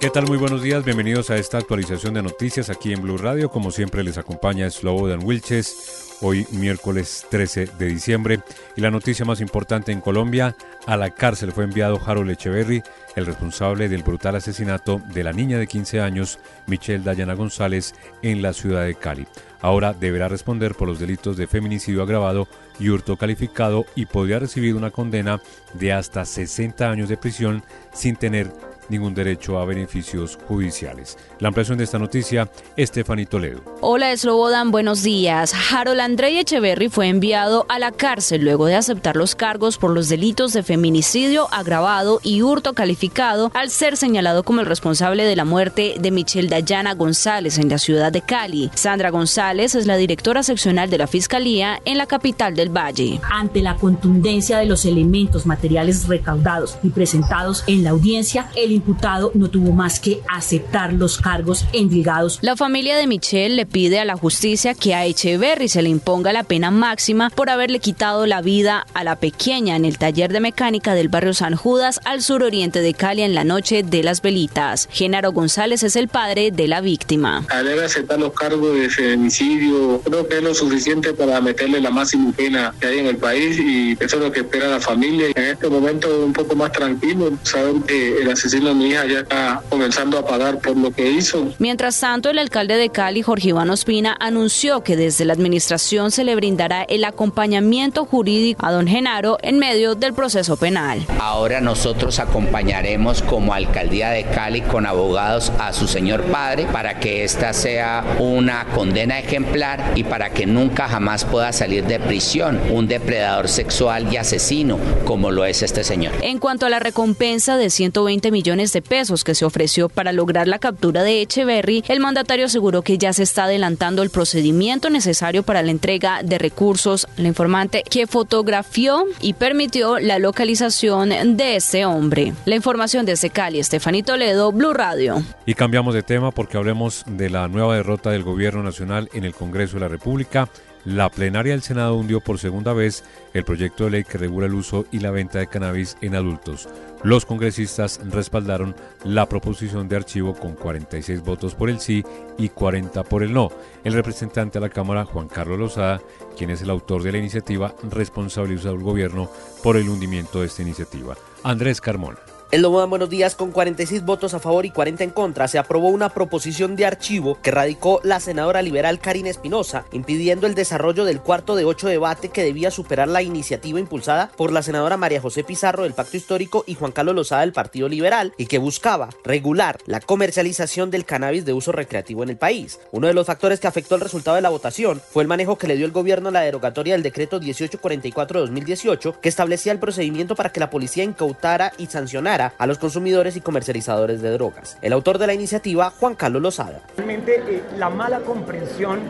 ¿Qué tal? Muy buenos días, bienvenidos a esta actualización de noticias aquí en Blue Radio. Como siempre les acompaña Slobodan Wilches, hoy miércoles 13 de diciembre. Y la noticia más importante en Colombia, a la cárcel fue enviado Harold Echeverry, el responsable del brutal asesinato de la niña de 15 años, Michelle Dayana González, en la ciudad de Cali. Ahora deberá responder por los delitos de feminicidio agravado y hurto calificado y podría recibir una condena de hasta 60 años de prisión sin tener ningún derecho a beneficios judiciales. La ampliación de esta noticia, Estefany Toledo. Hola, Slobodan, buenos días. Harold Andrei Echeverry fue enviado a la cárcel luego de aceptar los cargos por los delitos de feminicidio agravado y hurto calificado al ser señalado como el responsable de la muerte de Michelle Dayana González en la ciudad de Cali. Sandra González es la directora seccional de la Fiscalía en la capital del Valle. Ante la contundencia de los elementos materiales recaudados y presentados en la audiencia, el imputado no tuvo más que aceptar los cargos endilgados. La familia de Michelle le pide a la justicia que a Echeverry se le imponga la pena máxima por haberle quitado la vida a la pequeña en el taller de mecánica del barrio San Judas al suroriente de Cali en la noche de las velitas. Genaro González es el padre de la víctima. Al aceptar los cargos de feminicidio, creo que es lo suficiente para meterle la máxima pena que hay en el país y eso es lo que espera la familia. En este momento un poco más tranquilo, saber que el asesino mi hija ya está comenzando a pagar por lo que hizo. Mientras tanto, el alcalde de Cali, Jorge Iván Ospina, anunció que desde la administración se le brindará el acompañamiento jurídico a don Genaro en medio del proceso penal. Ahora nosotros acompañaremos como alcaldía de Cali con abogados a su señor padre para que esta sea una condena ejemplar y para que nunca jamás pueda salir de prisión un depredador sexual y asesino como lo es este señor. En cuanto a la recompensa de 120 millones de pesos que se ofreció para lograr la captura de Echeverry, el mandatario aseguró que ya se está adelantando el procedimiento necesario para la entrega de recursos. La informante que fotografió y permitió la localización de este hombre. La información desde Cali, Estefanito Toledo, Blue Radio. Y cambiamos de tema porque hablemos de la nueva derrota del gobierno nacional en el Congreso de la República. La plenaria del Senado hundió por segunda vez el proyecto de ley que regula el uso y la venta de cannabis en adultos. Los congresistas respaldaron la proposición de archivo con 46 votos por el sí y 40 por el no. El representante a la Cámara, Juan Carlos Lozada, quien es el autor de la iniciativa, responsabilizó al gobierno por el hundimiento de esta iniciativa. Andrés Carmona. El Lomodan Buenos Días, con 46 votos a favor y 40 en contra, se aprobó una proposición de archivo que radicó la senadora liberal Karina Espinosa, impidiendo el desarrollo del cuarto de ocho debate que debía superar la iniciativa impulsada por la senadora María José Pizarro del Pacto Histórico y Juan Carlos Lozada del Partido Liberal y que buscaba regular la comercialización del cannabis de uso recreativo en el país. Uno de los factores que afectó el resultado de la votación fue el manejo que le dio el gobierno a la derogatoria del decreto 1844 de 2018 que establecía el procedimiento para que la policía incautara y sancionara a los consumidores y comercializadores de drogas. El autor de la iniciativa, Juan Carlos Lozada. Realmente eh, la mala comprensión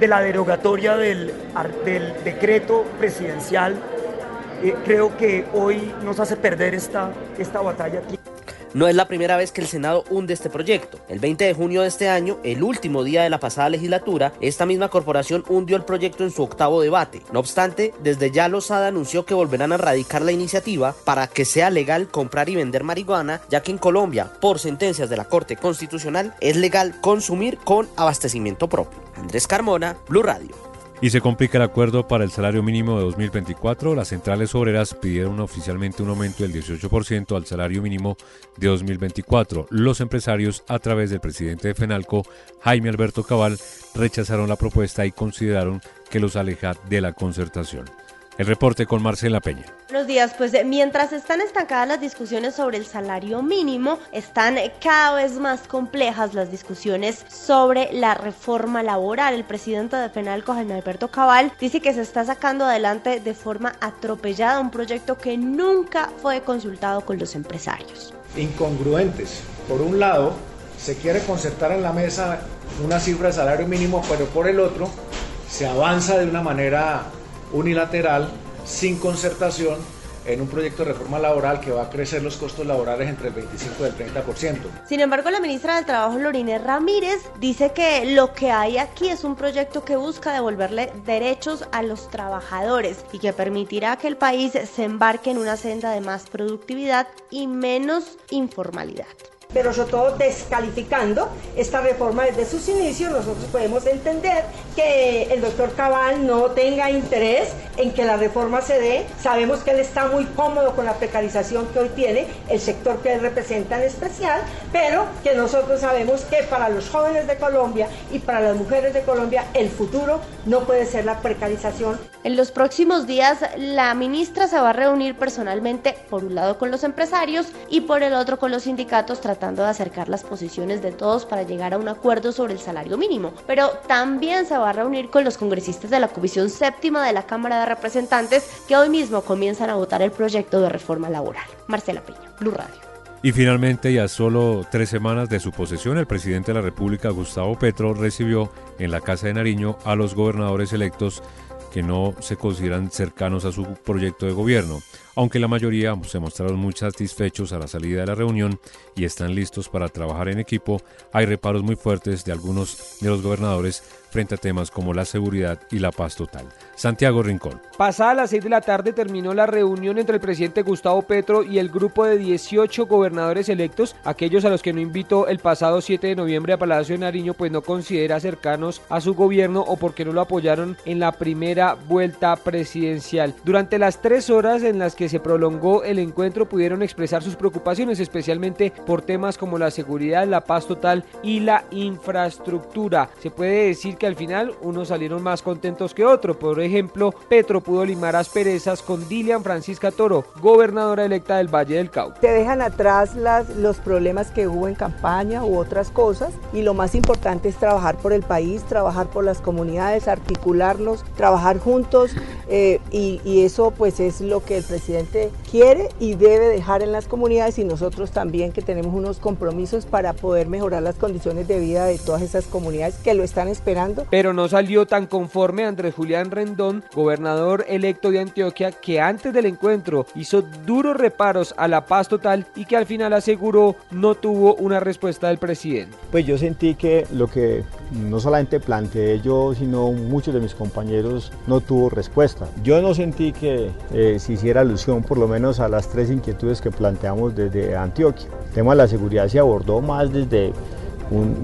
de la derogatoria del, decreto presidencial eh, creo que hoy nos hace perder esta, esta batalla. No es la primera vez que el Senado hunde este proyecto. El 20 de junio de este año, el último día de la pasada legislatura, esta misma corporación hundió el proyecto en su octavo debate. No obstante, desde ya Lozada anunció que volverán a radicar la iniciativa para que sea legal comprar y vender marihuana, ya que en Colombia, por sentencias de la Corte Constitucional, es legal consumir con abastecimiento propio. Andrés Carmona, Blue Radio y se complica el acuerdo para el salario mínimo de 2024. Las centrales obreras pidieron oficialmente un aumento del 18% al salario mínimo de 2024. Los empresarios, a través del presidente de FENALCO, Jaime Alberto Cabal, rechazaron la propuesta y consideraron que los aleja de la concertación. El reporte con Marcela Peña. Buenos días, pues mientras están estancadas las discusiones sobre el salario mínimo, están cada vez más complejas las discusiones sobre la reforma laboral. El presidente de Penalco, Jaime Alberto Cabal, dice que se está sacando adelante de forma atropellada un proyecto que nunca fue consultado con los empresarios. Incongruentes. Por un lado, se quiere concertar en la mesa una cifra de salario mínimo, pero por el otro, se avanza de una manera unilateral, sin concertación, en un proyecto de reforma laboral que va a crecer los costos laborales entre el 25 y el 30%. Sin embargo, la ministra del Trabajo, Lorine Ramírez, dice que lo que hay aquí es un proyecto que busca devolverle derechos a los trabajadores y que permitirá que el país se embarque en una senda de más productividad y menos informalidad. Pero sobre todo descalificando esta reforma desde sus inicios, nosotros podemos entender que el doctor Cabal no tenga interés en que la reforma se dé. Sabemos que él está muy cómodo con la precarización que hoy tiene el sector que él representa en especial, pero que nosotros sabemos que para los jóvenes de Colombia y para las mujeres de Colombia el futuro no puede ser la precarización. En los próximos días la ministra se va a reunir personalmente por un lado con los empresarios y por el otro con los sindicatos tratando de acercar las posiciones de todos para llegar a un acuerdo sobre el salario mínimo, pero también se va a reunir con los congresistas de la Comisión Séptima de la Cámara de Representantes que hoy mismo comienzan a votar el proyecto de reforma laboral. Marcela Peña, Blue Radio. Y finalmente, ya solo tres semanas de su posesión, el presidente de la República, Gustavo Petro, recibió en la Casa de Nariño a los gobernadores electos que no se consideran cercanos a su proyecto de gobierno, aunque la mayoría se mostraron muy satisfechos a la salida de la reunión y están listos para trabajar en equipo, hay reparos muy fuertes de algunos de los gobernadores frente a temas como la seguridad y la paz total. Santiago Rincón. Pasada las 6 de la tarde terminó la reunión entre el presidente Gustavo Petro y el grupo de 18 gobernadores electos, aquellos a los que no invitó el pasado 7 de noviembre a Palacio de Nariño, pues no considera cercanos a su gobierno o porque no lo apoyaron en la primera vuelta presidencial. Durante las tres horas en las que se prolongó el encuentro pudieron expresar sus preocupaciones, especialmente por temas como la seguridad, la paz total y la infraestructura. Se puede decir que al final unos salieron más contentos que otros. Por ejemplo, Petro pudo limar asperezas con Dilian Francisca Toro, gobernadora electa del Valle del Cauca. Se dejan atrás los problemas que hubo en campaña u otras cosas y lo más importante es trabajar por el país, trabajar por las comunidades, articularnos, trabajar juntos eh, y, y eso pues es lo que el presidente quiere y debe dejar en las comunidades y nosotros también que tenemos unos compromisos para poder mejorar las condiciones de vida de todas esas comunidades que lo están esperando pero no salió tan conforme Andrés Julián Rendón, gobernador electo de Antioquia, que antes del encuentro hizo duros reparos a la paz total y que al final aseguró no tuvo una respuesta del presidente. Pues yo sentí que lo que no solamente planteé yo, sino muchos de mis compañeros no tuvo respuesta. Yo no sentí que eh, se hiciera alusión por lo menos a las tres inquietudes que planteamos desde Antioquia. El tema de la seguridad se abordó más desde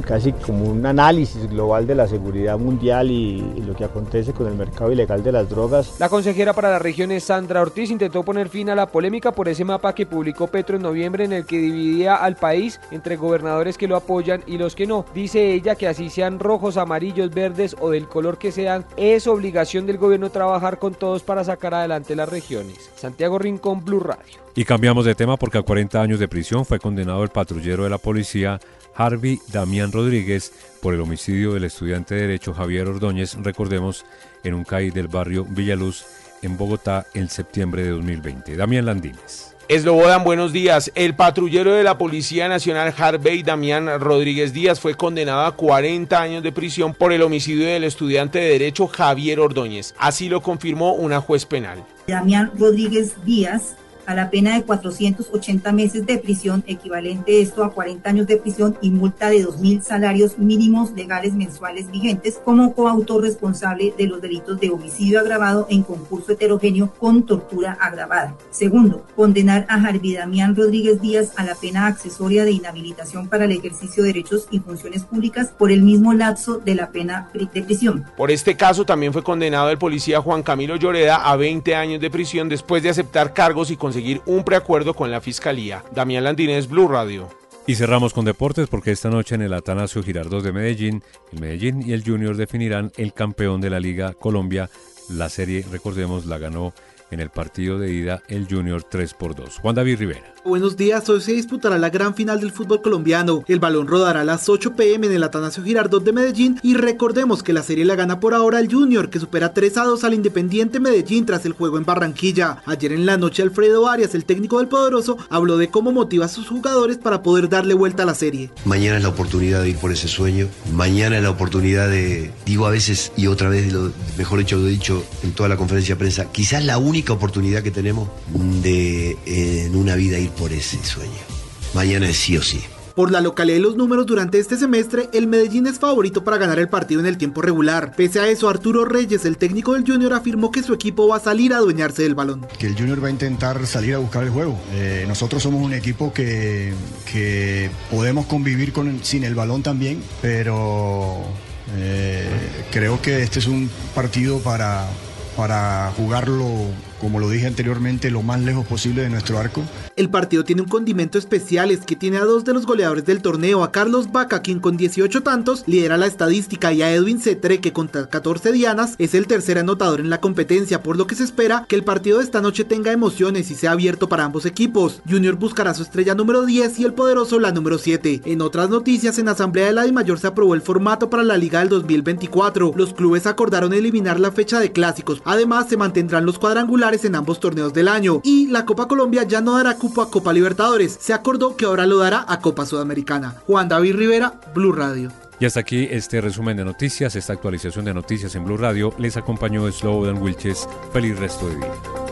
casi como un análisis global de la seguridad mundial y, lo que acontece con el mercado ilegal de las drogas. La consejera para las regiones Sandra Ortiz intentó poner fin a la polémica por ese mapa que publicó Petro en noviembre en el que dividía al país entre gobernadores que lo apoyan y los que no. Dice ella que así sean rojos, amarillos, verdes o del color que sean, es obligación del gobierno trabajar con todos para sacar adelante las regiones. Santiago Rincón, Blue Radio. Y cambiamos de tema porque a 40 años de prisión fue condenado el patrullero de la policía Harvey Damián Rodríguez por el homicidio del estudiante de Derecho Javier Ordóñez, recordemos, en un CAI del barrio Villaluz, en Bogotá, en septiembre de 2020. Damián Landines. Eslobodan, buenos días. El patrullero de la Policía Nacional Harvey Damián Rodríguez Díaz fue condenado a 40 años de prisión por el homicidio del estudiante de Derecho Javier Ordóñez. Así lo confirmó una juez penal. Damián Rodríguez Díaz a la pena de 480 meses de prisión, equivalente esto a 40 años de prisión y multa de 2.000 salarios mínimos legales mensuales vigentes como coautor responsable de los delitos de homicidio agravado en concurso heterogéneo con tortura agravada. Segundo, condenar a Jarvi Damián Rodríguez Díaz a la pena accesoria de inhabilitación para el ejercicio de derechos y funciones públicas por el mismo lapso de la pena de prisión. Por este caso también fue condenado el policía Juan Camilo Lloreda a 20 años de prisión después de aceptar cargos y conseguir un preacuerdo con la Fiscalía. Damián Landines, Blue Radio. Y cerramos con deportes porque esta noche en el Atanasio Girardot de Medellín, el Medellín y el Junior definirán el campeón de la Liga Colombia. La serie, recordemos, la ganó en el partido de ida el Junior 3 por 2. Juan David Rivera. Buenos días, hoy se disputará la gran final del fútbol colombiano. El balón rodará a las 8 pm en el Atanasio Girardot de Medellín y recordemos que la serie la gana por ahora el Junior que supera 3 a 2 al Independiente Medellín tras el juego en Barranquilla. Ayer en la noche Alfredo Arias, el técnico del Poderoso, habló de cómo motiva a sus jugadores para poder darle vuelta a la serie. Mañana es la oportunidad de ir por ese sueño. Mañana es la oportunidad de, digo a veces y otra vez, lo, mejor dicho, lo he dicho en toda la conferencia de prensa, quizás la única oportunidad que tenemos de en una vida ir por ese sueño. Mañana es sí o sí. Por la localidad y los números durante este semestre, el Medellín es favorito para ganar el partido en el tiempo regular. Pese a eso, Arturo Reyes, el técnico del Junior, afirmó que su equipo va a salir a adueñarse del balón. Que el Junior va a intentar salir a buscar el juego. Eh, nosotros somos un equipo que, que podemos convivir con, sin el balón también, pero eh, creo que este es un partido para, para jugarlo como lo dije anteriormente, lo más lejos posible de nuestro arco. El partido tiene un condimento especial, es que tiene a dos de los goleadores del torneo, a Carlos Vaca, quien con 18 tantos lidera la estadística, y a Edwin Cetre, que con 14 dianas es el tercer anotador en la competencia, por lo que se espera que el partido de esta noche tenga emociones y sea abierto para ambos equipos. Junior buscará su estrella número 10 y el poderoso la número 7. En otras noticias, en Asamblea de la Mayor se aprobó el formato para la Liga del 2024. Los clubes acordaron eliminar la fecha de clásicos. Además, se mantendrán los cuadrangulares en ambos torneos del año. Y la Copa Colombia ya no dará cupo a Copa Libertadores. Se acordó que ahora lo dará a Copa Sudamericana. Juan David Rivera, Blue Radio. Y hasta aquí este resumen de noticias, esta actualización de noticias en Blue Radio. Les acompañó Slobodan Wilches. Feliz resto de día.